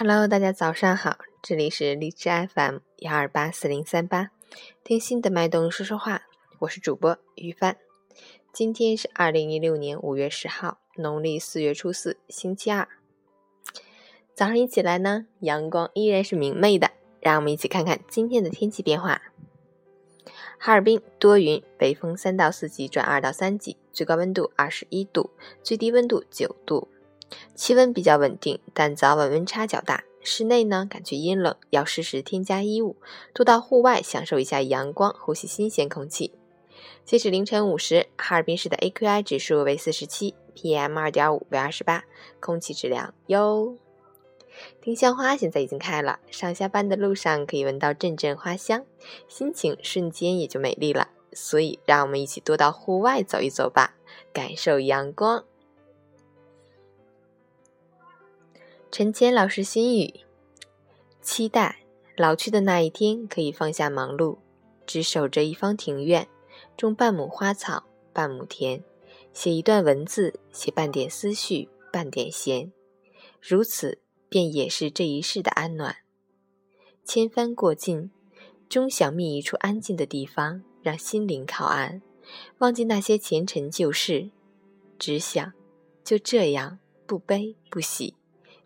Hello，大家早上好，这里是荔枝 FM 幺二八四零三八，听心的脉动说说话，我是主播于帆。今天是二零一六年五月十号，农历四月初四，星期二。早上一起来呢，阳光依然是明媚的，让我们一起看看今天的天气变化。哈尔滨多云，北风三到四级转二到三级，最高温度二十一度，最低温度九度。气温比较稳定，但早晚温差较大。室内呢，感觉阴冷，要适时添加衣物，多到户外享受一下阳光，呼吸新鲜空气。截止凌晨五时，哈尔滨市的 AQI 指数为四十七，PM 二点五为二十八，空气质量优。丁香花现在已经开了，上下班的路上可以闻到阵阵花香，心情瞬间也就美丽了。所以，让我们一起多到户外走一走吧，感受阳光。陈坚老师心语：期待老去的那一天，可以放下忙碌，只守着一方庭院，种半亩花草，半亩田，写一段文字，写半点思绪，半点闲，如此便也是这一世的安暖。千帆过尽，终想觅一处安静的地方，让心灵靠岸，忘记那些前尘旧事，只想就这样不悲不喜。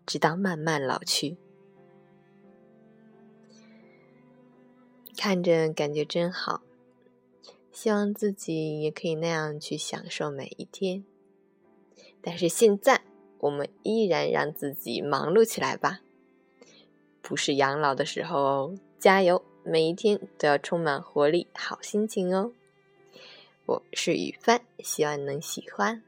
直到慢慢老去，看着感觉真好，希望自己也可以那样去享受每一天。但是现在，我们依然让自己忙碌起来吧，不是养老的时候哦，加油，每一天都要充满活力、好心情哦。我是雨帆，希望能喜欢。